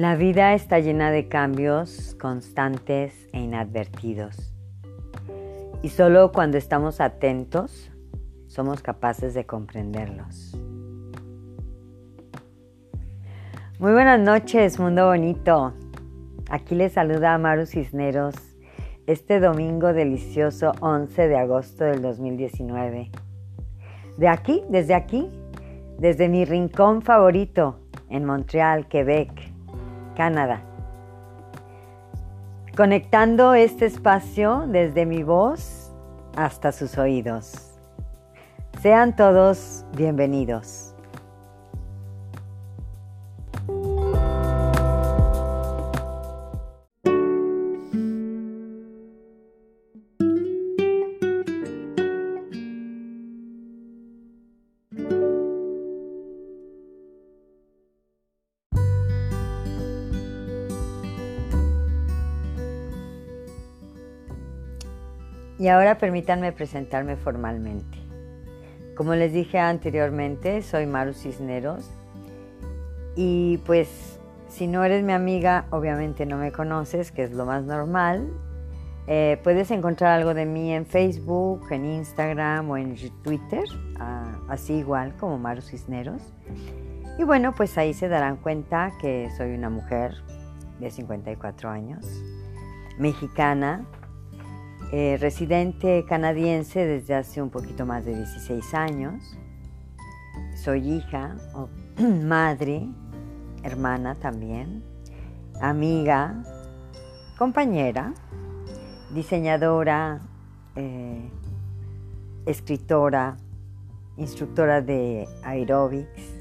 La vida está llena de cambios constantes e inadvertidos. Y solo cuando estamos atentos somos capaces de comprenderlos. Muy buenas noches, mundo bonito. Aquí les saluda Maru Cisneros este domingo delicioso 11 de agosto del 2019. De aquí, desde aquí, desde mi rincón favorito en Montreal, Quebec Canadá. Conectando este espacio desde mi voz hasta sus oídos. Sean todos bienvenidos. Y ahora permítanme presentarme formalmente. Como les dije anteriormente, soy Maru Cisneros y pues si no eres mi amiga, obviamente no me conoces, que es lo más normal. Eh, puedes encontrar algo de mí en Facebook, en Instagram o en Twitter, así igual como Maru Cisneros. Y bueno, pues ahí se darán cuenta que soy una mujer de 54 años, mexicana, eh, residente canadiense desde hace un poquito más de 16 años. Soy hija, madre, hermana también, amiga, compañera, diseñadora, eh, escritora, instructora de aerobics,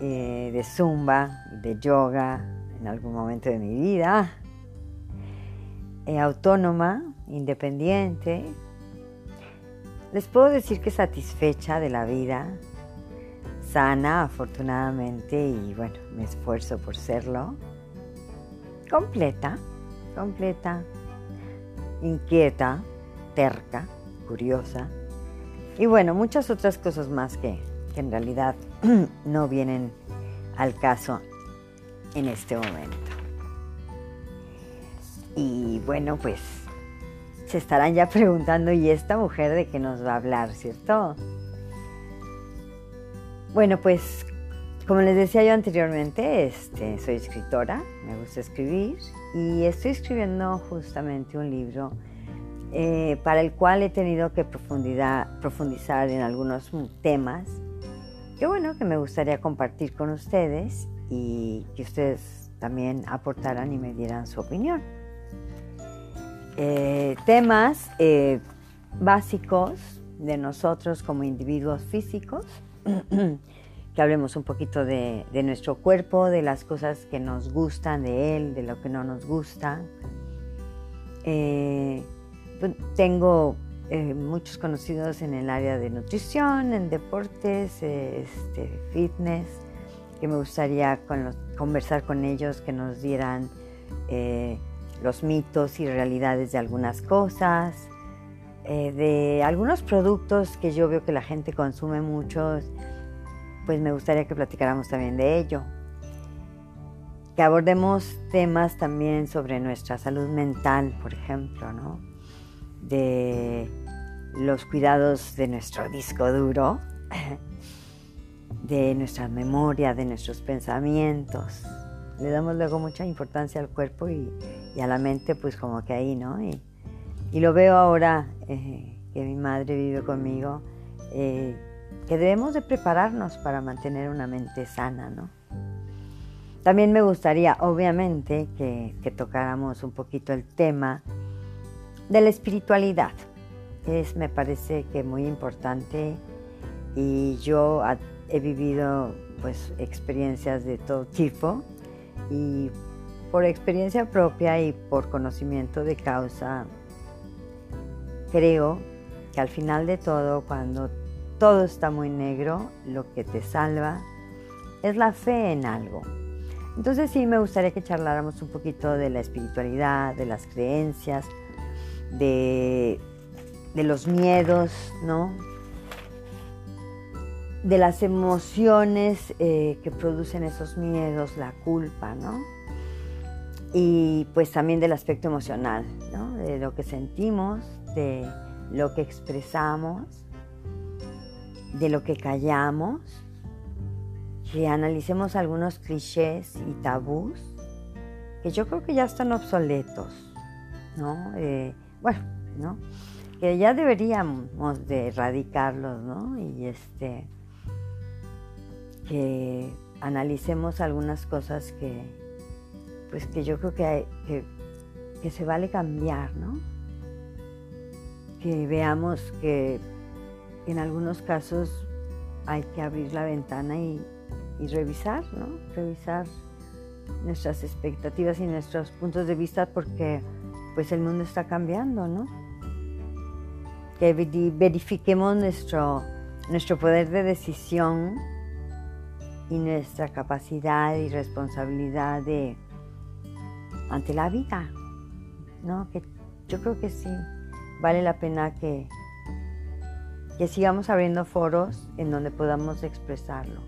eh, de zumba, de yoga en algún momento de mi vida, autónoma, independiente, les puedo decir que satisfecha de la vida, sana afortunadamente y bueno, me esfuerzo por serlo, completa, completa, inquieta, terca, curiosa. Y bueno, muchas otras cosas más que, que en realidad no vienen al caso en este momento. Y bueno, pues se estarán ya preguntando, ¿y esta mujer de qué nos va a hablar, cierto? Bueno, pues como les decía yo anteriormente, este, soy escritora, me gusta escribir y estoy escribiendo justamente un libro eh, para el cual he tenido que profundizar en algunos temas que bueno, que me gustaría compartir con ustedes y que ustedes también aportaran y me dieran su opinión. Eh, temas eh, básicos de nosotros como individuos físicos, que hablemos un poquito de, nuestro cuerpo, de las cosas que nos gustan de él, de lo que no nos gusta. Eh, pues, tengo muchos conocidos en el área de nutrición, en deportes, este, fitness, que me gustaría conversar con ellos, que nos dieran los mitos y realidades de algunas cosas, eh, de algunos productos que yo veo que la gente consume mucho, pues me gustaría que platicáramos también de ello. Que abordemos temas también sobre nuestra salud mental, por ejemplo, ¿no? De los cuidados de nuestro disco duro, de nuestra memoria, de nuestros pensamientos, le damos luego mucha importancia al cuerpo y, a la mente, pues como que ahí, ¿no? Y, lo veo ahora eh, que mi madre vive conmigo, eh, que debemos de prepararnos para mantener una mente sana, ¿no? También me gustaría, obviamente, que, tocáramos un poquito el tema de la espiritualidad. Es, me parece que muy importante y yo he vivido pues experiencias de todo tipo y por experiencia propia y por conocimiento de causa, creo que al final de todo, cuando todo está muy negro, lo que te salva es la fe en algo. Entonces sí me gustaría que charláramos un poquito de la espiritualidad, de las creencias, de, de los miedos, ¿no? de las emociones eh, que producen esos miedos, la culpa, ¿no? Y pues también del aspecto emocional. De lo que sentimos, de lo que expresamos, de lo que callamos, que analicemos algunos clichés y tabús que yo creo que ya están obsoletos, ¿no? Eh, bueno, ¿no? Que ya deberíamos de erradicarlos, ¿no? Y este, que analicemos algunas cosas que, pues que yo creo que, que, se vale cambiar, ¿no? Que veamos que en algunos casos hay que abrir la ventana y, y revisar, ¿no? Revisar nuestras expectativas y nuestros puntos de vista porque pues el mundo está cambiando, ¿no? Que verifiquemos nuestro, nuestro poder de decisión y nuestra capacidad y responsabilidad de ante la vida, ¿no? Que yo creo que sí vale la pena que que sigamos abriendo foros en donde podamos expresarlo.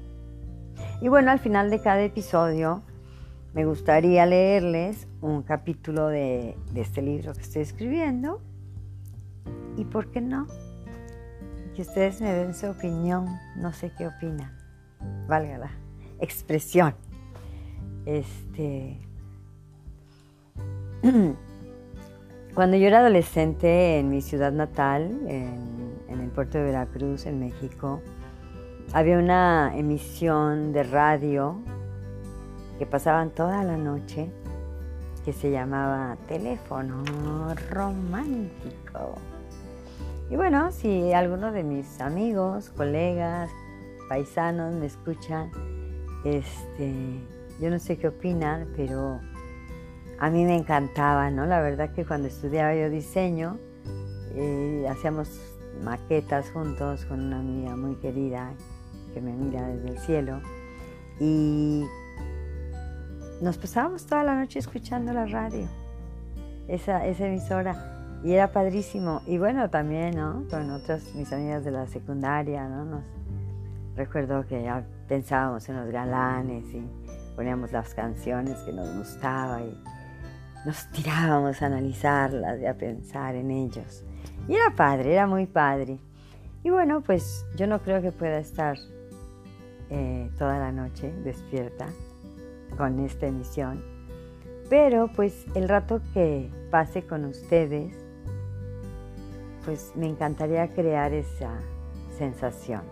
Y bueno, al final de cada episodio me gustaría leerles un capítulo de, este libro que estoy escribiendo. ¿Y por qué no? Que ustedes me den su opinión, no sé qué opinan. Valga la expresión. Este. Cuando yo era adolescente en mi ciudad natal, en, el puerto de Veracruz, en México, había una emisión de radio que pasaban toda la noche que se llamaba Teléfono Romántico. Y bueno, si alguno de mis amigos, colegas, paisanos me escuchan, este, yo no sé qué opinan, pero a mí me encantaba, ¿no? La verdad que cuando estudiaba yo diseño, eh, hacíamos maquetas juntos con una amiga muy querida que me mira desde el cielo. Y nos pasábamos toda la noche escuchando la radio, esa, esa emisora. Y era padrísimo. Y bueno, también, ¿no? Con otras mis amigas de la secundaria, ¿no? Nos, recuerdo que ya pensábamos en los galanes y poníamos las canciones que nos gustaban y nos tirábamos a analizarlas y a pensar en ellos. Y era padre, era muy padre. Y bueno, pues yo no creo que pueda estar eh, toda la noche despierta con esta emisión, pero pues el rato que pase con ustedes, pues me encantaría crear esa sensación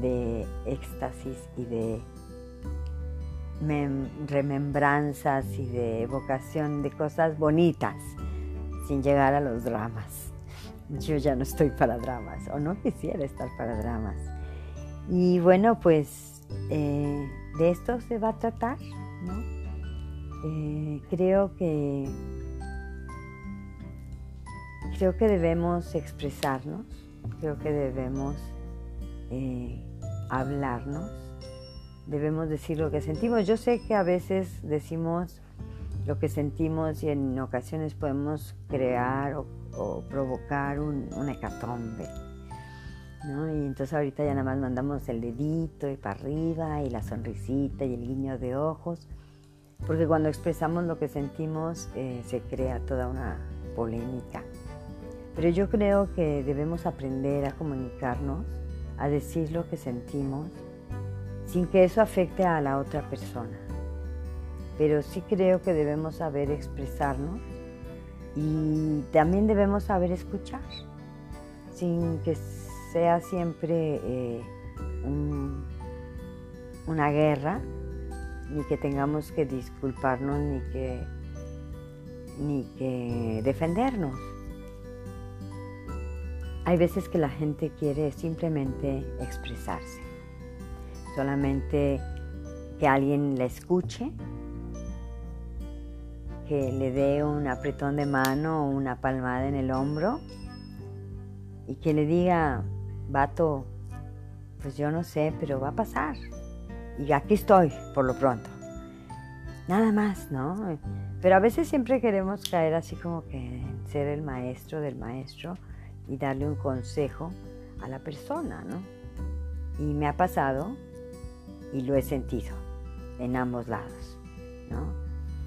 de éxtasis y de remembranzas y de evocación de cosas bonitas sin llegar a los dramas. Yo ya no estoy para dramas o no quisiera estar para dramas. Y bueno, pues eh, de esto se va a tratar, ¿no? Eh, creo que creo que debemos expresarnos, creo que debemos eh, hablarnos, debemos decir lo que sentimos. Yo sé que a veces decimos lo que sentimos y en ocasiones podemos crear o, provocar un, una hecatombe. ¿no? Y entonces ahorita ya nada más mandamos el dedito y para arriba y la sonrisita y el guiño de ojos, porque cuando expresamos lo que sentimos eh, se crea toda una polémica. Pero yo creo que debemos aprender a comunicarnos, a decir lo que sentimos, sin que eso afecte a la otra persona pero sí creo que debemos saber expresarnos y también debemos saber escuchar, sin que sea siempre eh, una guerra, ni que tengamos que disculparnos, ni que, ni que defendernos. Hay veces que la gente quiere simplemente expresarse, solamente que alguien la escuche que le dé un apretón de mano o una palmada en el hombro y que le diga, vato, pues yo no sé, pero va a pasar. Y aquí estoy, por lo pronto. Nada más, ¿no? Pero a veces siempre queremos caer así como que ser el maestro del maestro y darle un consejo a la persona, ¿no? Y me ha pasado y lo he sentido en ambos lados, ¿no?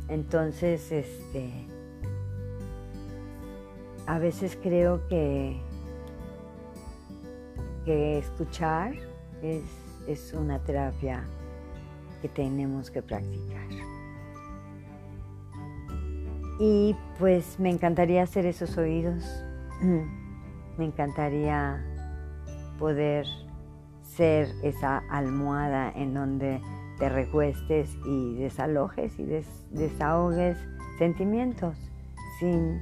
Entonces, este, a veces creo que, que escuchar es, es una terapia que tenemos que practicar. Y pues me encantaría hacer esos oídos, me encantaría poder ser esa almohada en donde te recuestes y desalojes y desahogues sentimientos sin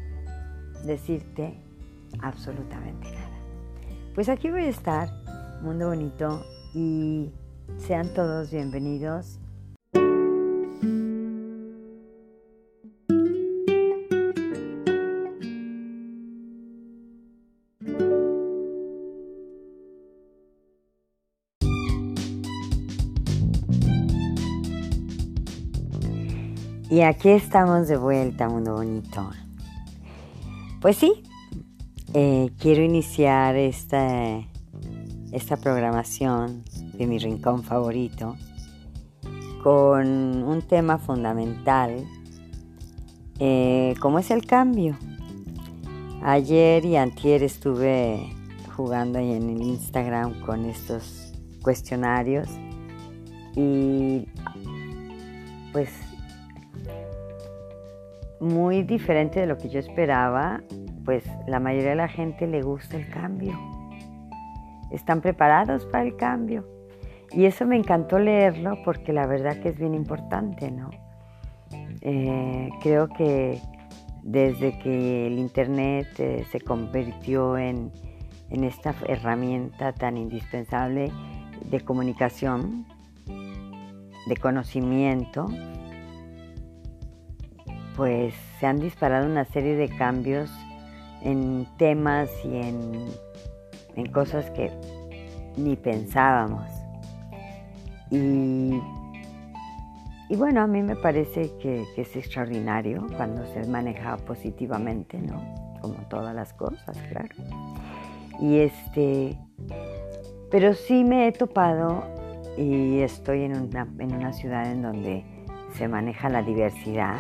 decirte absolutamente nada. Pues aquí voy a estar, mundo bonito, y sean todos bienvenidos Y aquí estamos de vuelta, mundo bonito. Pues sí, eh, quiero iniciar esta, esta programación de mi rincón favorito con un tema fundamental, eh, como es el cambio. Ayer y antier estuve jugando en el Instagram con estos cuestionarios y pues muy diferente de lo que yo esperaba, pues la mayoría de la gente le gusta el cambio. Están preparados para el cambio. Y eso me encantó leerlo porque la verdad que es bien importante, ¿no? Eh, creo que desde que el Internet eh, se convirtió en, en esta herramienta tan indispensable de comunicación, de conocimiento, pues se han disparado una serie de cambios en temas y en, cosas que ni pensábamos. Y, bueno, a mí me parece que, es extraordinario cuando se maneja positivamente, ¿no? Como todas las cosas, claro. Y este, pero sí me he topado y estoy en una, en una ciudad en donde se maneja la diversidad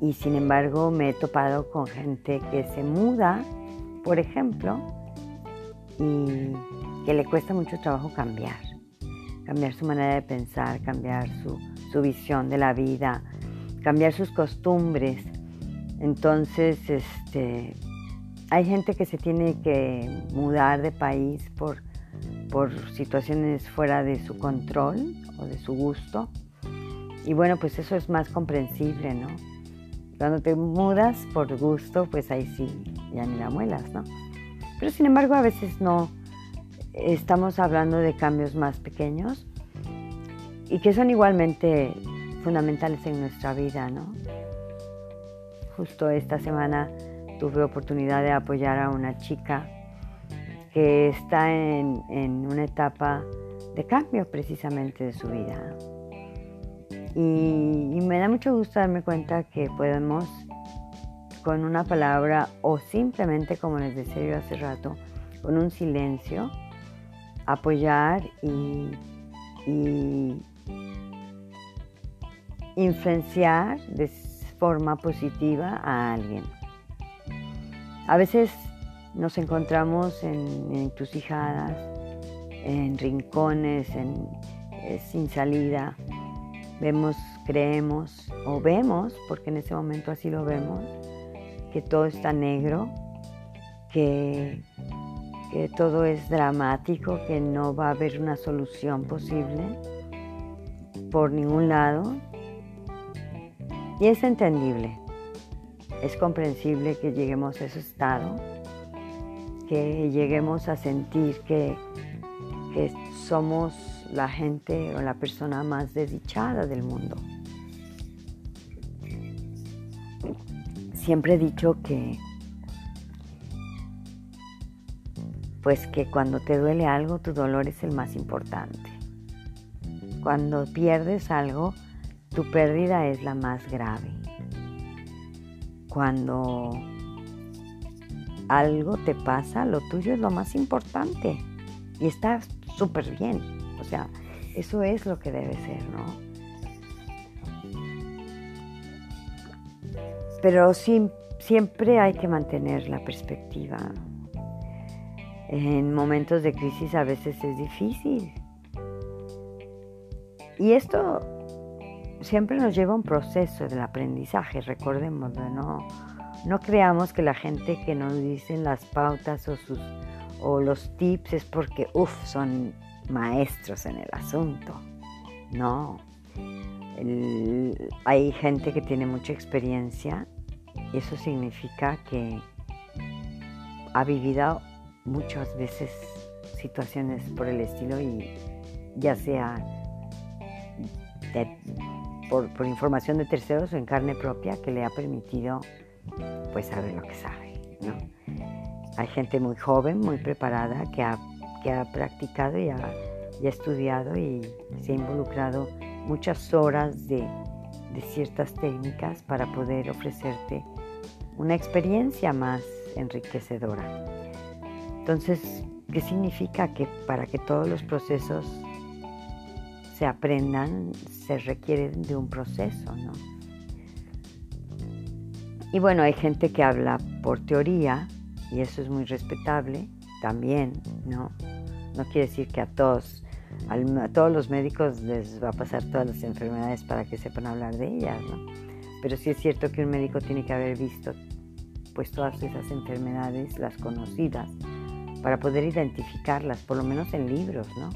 y sin embargo me he topado con gente que se muda, por ejemplo, y que le cuesta mucho trabajo cambiar, cambiar su manera de pensar, cambiar su, visión de la vida, cambiar sus costumbres. Entonces, este, hay gente que se tiene que mudar de país por, por situaciones fuera de su control o de su gusto. Y bueno, pues eso es más comprensible, ¿no? Cuando te mudas por gusto, pues ahí sí, ya ni la muelas, ¿no? Pero sin embargo, a veces no. Estamos hablando de cambios más pequeños y que son igualmente fundamentales en nuestra vida, ¿no? Justo esta semana tuve oportunidad de apoyar a una chica que está en, en una etapa de cambio precisamente de su vida. Y, me da mucho gusto darme cuenta que podemos con una palabra o simplemente, como les decía yo hace rato, con un silencio, apoyar y, influenciar de forma positiva a alguien. A veces nos encontramos en, encrucijadas, en rincones, eh, sin salida, Vemos, creemos o vemos, porque en ese momento así lo vemos, que todo está negro, que, que todo es dramático, que no va a haber una solución posible por ningún lado. Y es entendible, es comprensible que lleguemos a ese estado, que lleguemos a sentir que, que somos la gente o la persona más desdichada del mundo. Siempre he dicho que, pues que cuando te duele algo, tu dolor es el más importante. Cuando pierdes algo, tu pérdida es la más grave. Cuando algo te pasa, lo tuyo es lo más importante. Y está súper bien. Eso es lo que debe ser, ¿no? Pero siempre hay que mantener la perspectiva. En momentos de crisis a veces es difícil. Y esto siempre nos lleva a un proceso del aprendizaje, recordemos, ¿no? No creamos que la gente que nos dicen las pautas o, sus, o los tips es porque, uff, son maestros en el asunto. No. hay gente que tiene mucha experiencia y eso significa que ha vivido muchas veces situaciones por el estilo y ya sea por, por, información de terceros o en carne propia que le ha permitido pues sabe lo que sabe, ¿no? Hay gente muy joven, muy preparada, que ha, que ha practicado y ha, estudiado y se ha involucrado muchas horas de, de ciertas técnicas para poder ofrecerte una experiencia más enriquecedora. Entonces, ¿qué significa? Que para que todos los procesos se aprendan, se requieren de un proceso, ¿no? Y bueno, hay gente que habla por teoría y eso es muy respetable también, ¿no? No quiere decir que a todos, a todos los médicos les va a pasar todas las enfermedades para que sepan hablar de ellas, ¿no? Pero sí es cierto que un médico tiene que haber visto pues todas esas enfermedades, las conocidas, para poder identificarlas, por lo menos en libros, ¿no?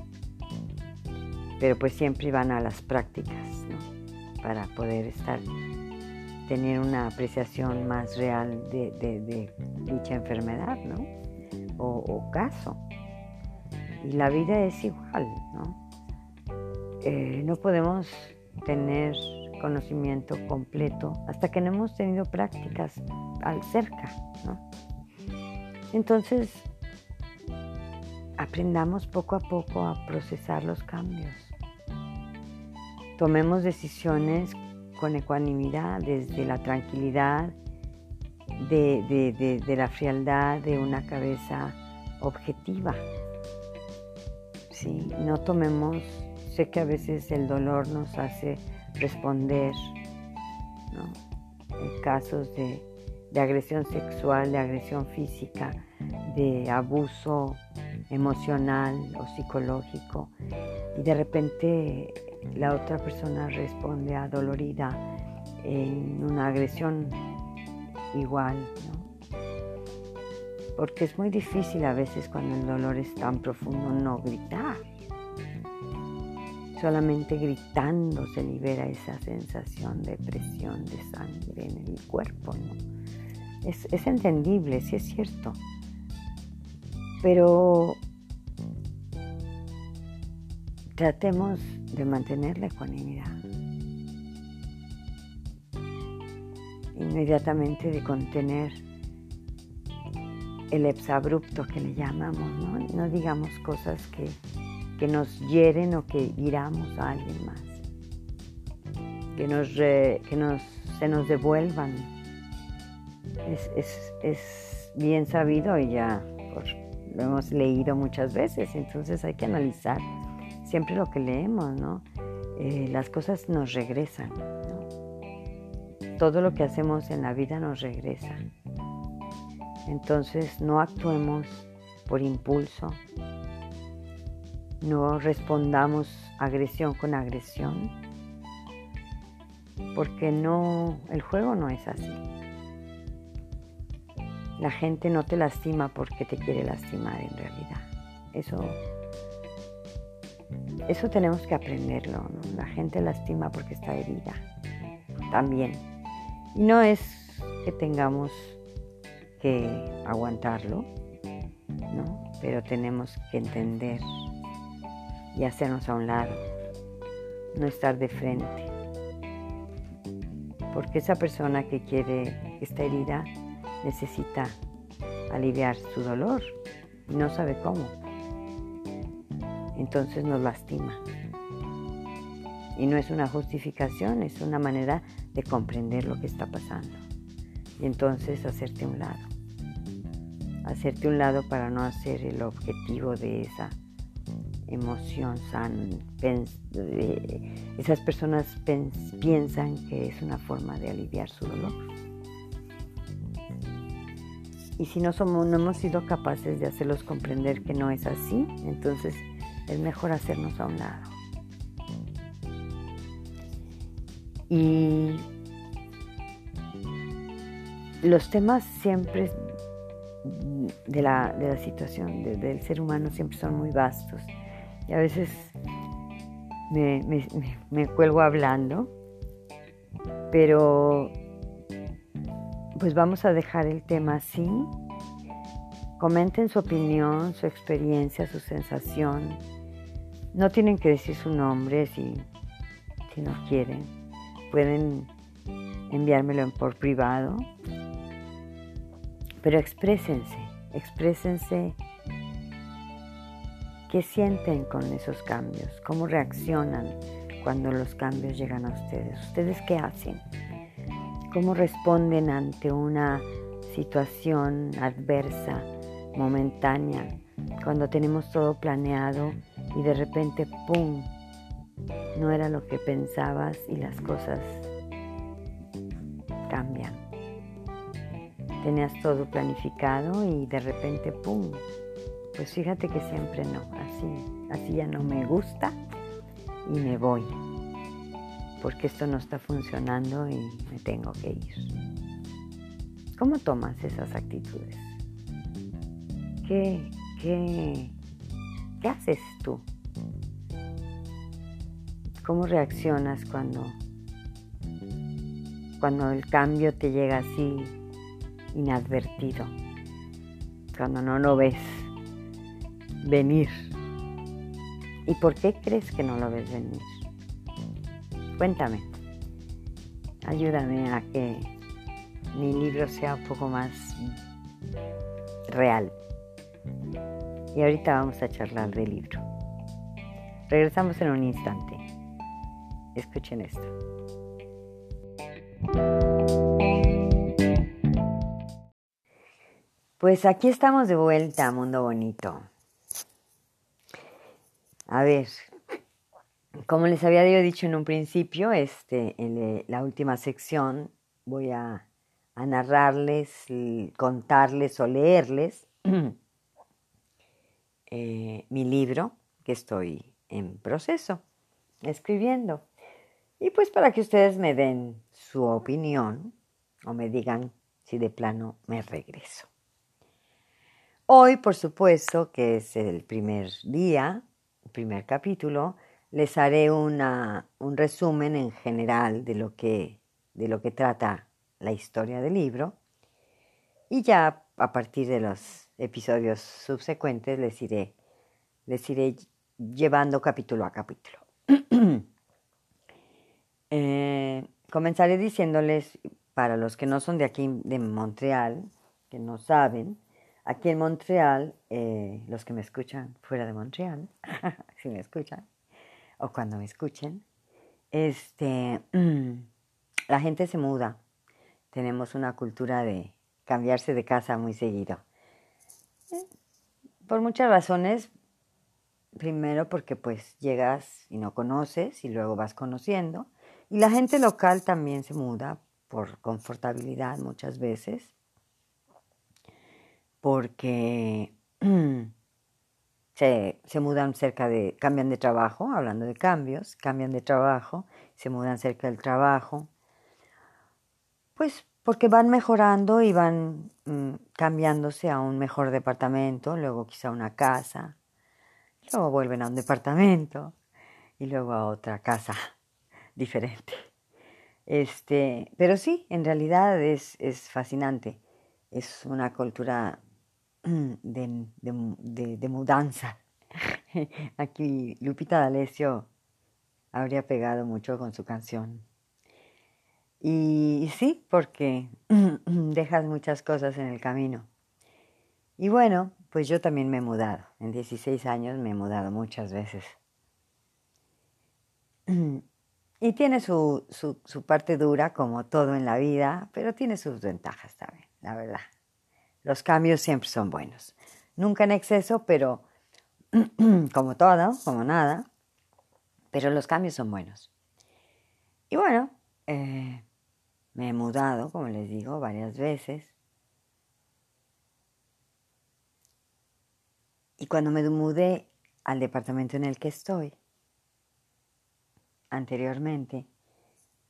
Pero pues siempre van a las prácticas, ¿no? Para poder estar tener una apreciación más real de, dicha enfermedad, ¿no? O, caso. Y la vida es igual, ¿no? Eh, no podemos tener conocimiento completo hasta que no hemos tenido prácticas al cerca, ¿no? Entonces, aprendamos poco a poco a procesar los cambios. Tomemos decisiones con ecuanimidad, desde la tranquilidad, de, la frialdad de una cabeza objetiva. ¿Sí? No tomemos, sé que a veces el dolor nos hace responder en casos de, de agresión sexual, de agresión física, de abuso emocional o psicológico y de repente la otra persona responde adolorida en una agresión igual, ¿no? Porque es muy difícil a veces cuando el dolor es tan profundo no gritar. Solamente gritando se libera esa sensación de presión de sangre en el cuerpo. Es, es entendible, sí es cierto. Pero tratemos de mantener la ecuanimidad. Inmediatamente de contener el exabrupto que le llamamos, ¿no? digamos cosas que, nos hieren o que iramos a alguien más, que, nos que nos, se nos devuelvan. Es, bien sabido y ya lo hemos leído muchas veces, entonces hay que analizar siempre lo que leemos, ¿no? Eh, las cosas nos regresan. Todo lo que hacemos en la vida nos regresa. Entonces no actuemos por impulso, no respondamos agresión con agresión, porque no, el juego no es así. La gente no te lastima porque te quiere lastimar en realidad. Eso eso tenemos que aprenderlo. La gente lastima porque está herida también. Y no es que tengamos que aguantarlo, ¿no? pero tenemos que entender y hacernos a un lado, no estar de frente. Porque esa persona que quiere, está herida, necesita aliviar su dolor y no sabe cómo entonces nos lastima. Y no es una justificación, es una manera de comprender lo que está pasando. Y entonces hacerte un lado. Hacerte un lado para no hacer el objetivo de esa emoción, esas personas piensan que es una forma de aliviar su dolor. Y si no, somos, no hemos sido capaces de hacerlos comprender que no es así, entonces es mejor hacernos a un lado. Y los temas siempre de la, situación del ser humano siempre son muy vastos. Y a veces me, me cuelgo hablando, pero pues vamos a dejar el tema así. Comenten su opinión, su experiencia, su sensación. No tienen que decir su nombre si, si no quieren. Pueden enviármelo por privado. Pero exprésense, exprésense qué sienten con esos cambios, cómo reaccionan cuando los cambios llegan a ustedes. ¿Ustedes qué hacen? cómo responden ante una situación adversa, momentánea, cuando tenemos todo planeado y de repente, ¡pum!, no era lo que pensabas y las cosas Tenías todo planificado y de repente, ¡pum!, pues fíjate que siempre no, así, así ya no me gusta y me voy porque esto no está funcionando y me tengo que ir. ¿Cómo tomas esas actitudes? ¿Qué, qué, qué haces tú? ¿Cómo reaccionas cuando, cuando el cambio te llega así inadvertido? Cuando no lo ves venir. ¿Y por qué crees que no lo ves venir? Cuéntame. Ayúdame a que mi libro sea un poco más real. Y ahorita vamos a charlar del libro. Regresamos en un instante. Escuchen esto. Pues aquí estamos de vuelta, mundo bonito. A ver, como les había dicho en un principio, este, en eh, la última sección voy a, narrarles, contarles o leerles eh, mi libro que estoy en proceso, escribiendo. Y pues para que ustedes me den su opinión o me digan si de plano me regreso. Hoy, por supuesto, que es el primer día, el primer capítulo, les haré una, un resumen en general de lo, que, de lo que trata la historia del libro y ya a partir de los episodios subsecuentes les iré, les iré llevando capítulo a capítulo. Eh, comenzaré diciéndoles, para los que no son de aquí, de Montreal, que no saben, aquí en Montreal, eh, los que me escuchan fuera de Montreal, si me escuchan, o cuando me escuchen, este, la gente se muda. Tenemos una cultura de cambiarse de casa muy seguido. Por muchas razones. Primero porque pues llegas y no conoces y luego vas conociendo. Y la gente local también se muda por confortabilidad muchas veces. Porque se, mudan cerca de, cambian de trabajo, hablando de cambios, cambian de trabajo, se mudan cerca del trabajo, pues porque van mejorando y van mm, cambiándose a un mejor departamento, luego quizá una casa, luego vuelven a un departamento y luego a otra casa diferente. Este, pero sí, en realidad es, es fascinante. Es una cultura de, mudanza. Aquí Lupita D'Alessio habría pegado mucho con su canción. Y, sí, porque dejas muchas cosas en el camino. Y bueno, pues yo también me he mudado. En 16 años me he mudado muchas veces. Y tiene su, su parte dura, como todo en la vida, pero tiene sus ventajas también, la verdad. Los cambios siempre son buenos. Nunca en exceso, pero como todo, como nada, pero los cambios son buenos. Y bueno, eh, me he mudado, como les digo, varias veces. Y cuando me mudé al departamento en el que estoy, anteriormente,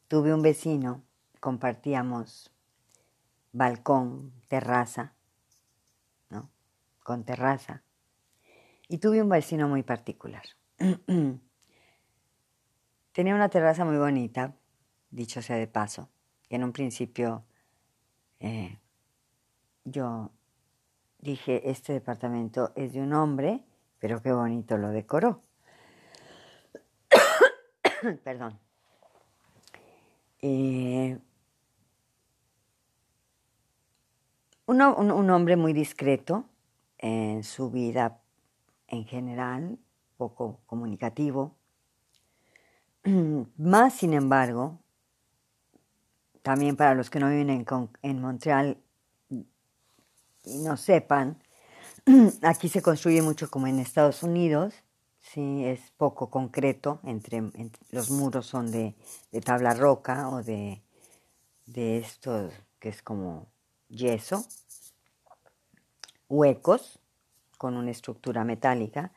tuve un vecino, compartíamos balcón, terraza. Con terraza. Y tuve un vecino muy particular. Tenía una terraza muy bonita, dicho sea de paso, que en un principio eh, yo dije, este departamento es de un hombre, pero qué bonito lo decoró. Perdón. Eh, un, hombre muy discreto en su vida en general, poco comunicativo. Más, sin embargo, también para los que no viven en, en Montreal y no sepan, aquí se construye mucho como en Estados Unidos, sí, es poco concreto, entre, los muros son de, tabla roca o de, de esto que es como yeso, huecos con una estructura metálica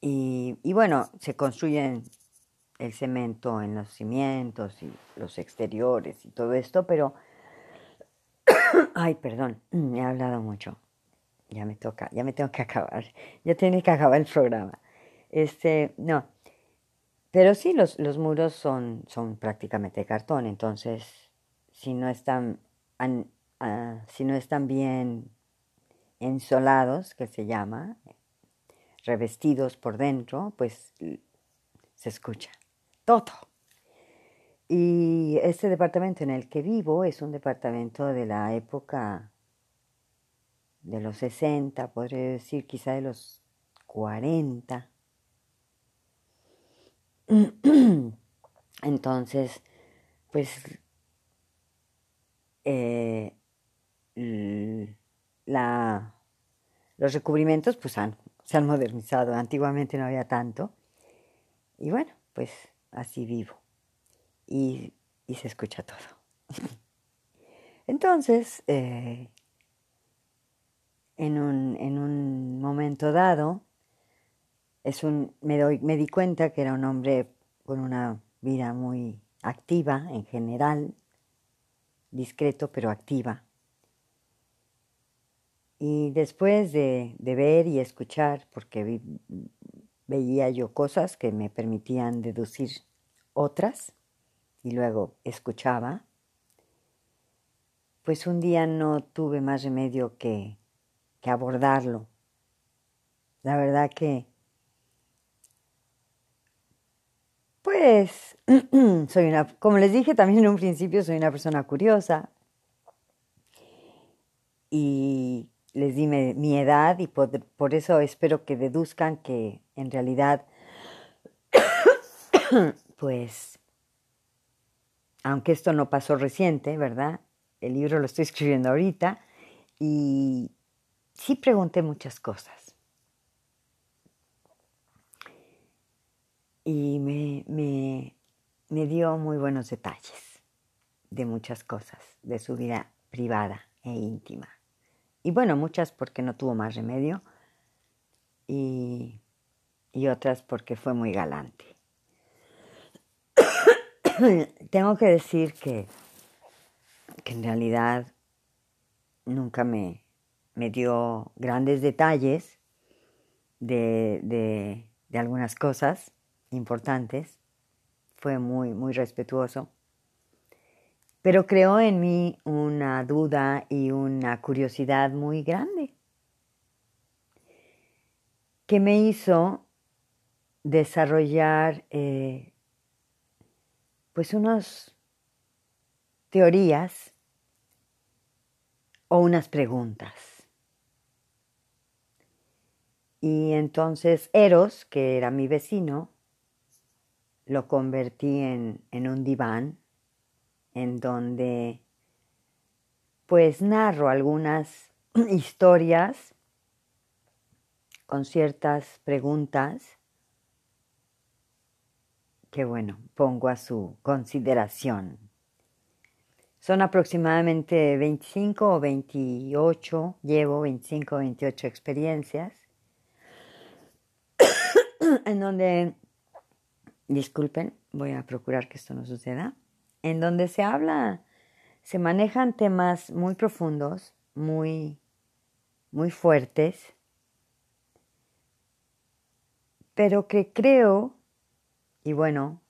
y, bueno, se construyen el cemento en los cimientos y los exteriores y todo esto, pero, ay, perdón, he hablado mucho, ya me toca, ya me tengo que acabar, ya tiene que acabar el programa. Este, no, pero sí, los, los muros son, son prácticamente cartón, entonces, si no están, ah, si no están bien ensolados, que se llama, revestidos por dentro, pues se escucha todo. Y este departamento en el que vivo es un departamento de la época de los 60, podría decir quizá de los 40. Entonces, pues eh, la, los recubrimientos pues se han modernizado. Antiguamente no había tanto. Y bueno, pues así vivo. Y, se escucha todo. Entonces, eh, en, un, en, un, momento dado, es un, me, doy, me di cuenta que era un hombre con una vida muy activa en general, discreto pero activa. Y después de, de ver y escuchar, porque veía yo cosas que me permitían deducir otras y luego escuchaba, pues un día no tuve más remedio que, que abordarlo. La verdad que, pues, soy una, como les dije también en un principio, soy una persona curiosa y les di mi edad y por, eso espero que deduzcan que en realidad, pues, aunque esto no pasó reciente, ¿verdad? El libro lo estoy escribiendo ahorita y sí pregunté muchas cosas. Y me, me, me dio muy buenos detalles de muchas cosas, de su vida privada e íntima. Y bueno, muchas porque no tuvo más remedio y, otras porque fue muy galante. Tengo que decir que, que en realidad nunca me, me dio grandes detalles de, de, de, algunas cosas importantes. Fue muy, muy respetuoso pero creó en mí una duda y una curiosidad muy grande que me hizo desarrollar eh, pues unas teorías o unas preguntas. Y entonces Eros, que era mi vecino, lo convertí en, en un diván en donde pues narro algunas historias con ciertas preguntas que bueno, pongo a su consideración. Son aproximadamente 25 o 28, llevo 25 o 28 experiencias, en donde, disculpen, voy a procurar que esto no suceda, en donde se habla, se manejan temas muy profundos, muy, muy fuertes, pero que creo, y bueno,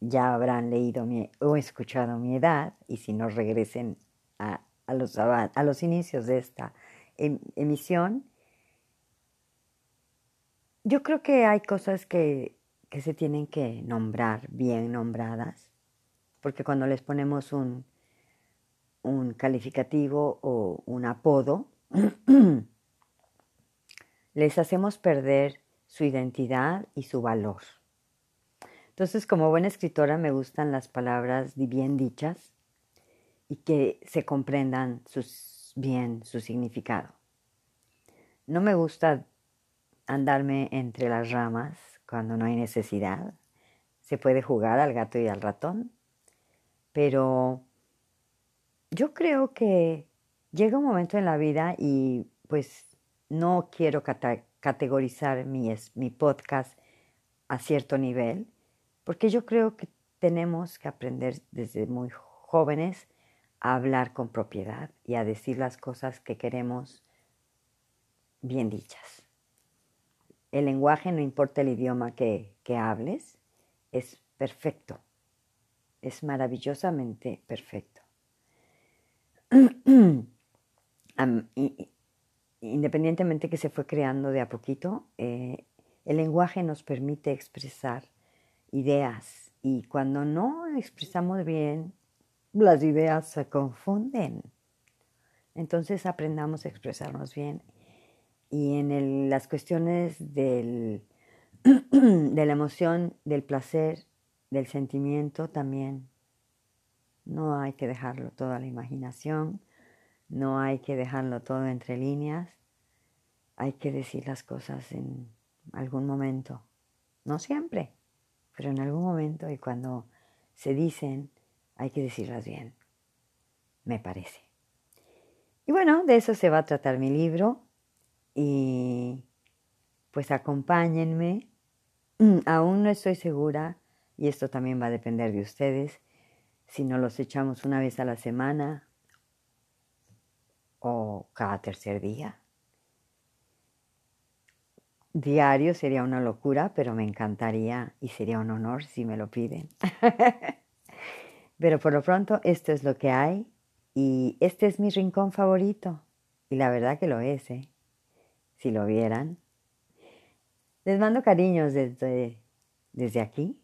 ya habrán leído o escuchado mi edad, y si no regresen a, los, a los, inicios de esta em, emisión, yo creo que hay cosas que, que se tienen que nombrar bien nombradas, porque cuando les ponemos un, un calificativo o un apodo, les hacemos perder su identidad y su valor. Entonces, como buena escritora me gustan las palabras bien dichas y que se comprendan bien su significado. No me gusta andarme entre las ramas cuando no hay necesidad. Se puede jugar al gato y al ratón, pero yo creo que llega un momento en la vida y pues no quiero categorizar mi, mi podcast a cierto nivel, porque yo creo que tenemos que aprender desde muy jóvenes a hablar con propiedad y a decir las cosas que queremos bien dichas. El lenguaje, no importa el idioma que, que hables, es perfecto, es maravillosamente perfecto. Independientemente que se fue creando de a poquito, eh, el lenguaje nos permite expresar ideas y cuando no expresamos bien, las ideas se confunden. Entonces aprendamos a expresarnos bien y en las cuestiones del, de la emoción, del placer, del sentimiento también. No hay que dejarlo todo a la imaginación, no hay que dejarlo todo entre líneas, hay que decir las cosas en algún momento, no siempre, pero en algún momento y cuando se dicen hay que decirlas bien, me parece. Y bueno, de eso se va a tratar mi libro y pues acompáñenme. Aún no estoy segura, y esto también va a depender de ustedes, si nos los echamos una vez a la semana o cada tercer día. Diario sería una locura, pero me encantaría y sería un honor si me lo piden. pero por lo pronto esto es lo que hay y este es mi rincón favorito. Y la verdad que lo es, ¿eh? si lo vieran. Les mando cariños desde, desde aquí,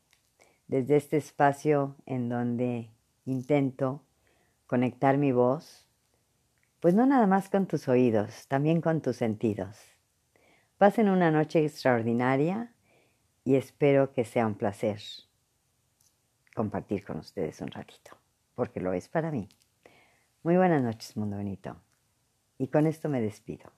desde este espacio en donde intento conectar mi voz, pues no nada más con tus oídos, también con tus sentidos. Pasen una noche extraordinaria y espero que sea un placer compartir con ustedes un ratito, porque lo es para mí. Muy buenas noches, mundo bonito. Y con esto me despido.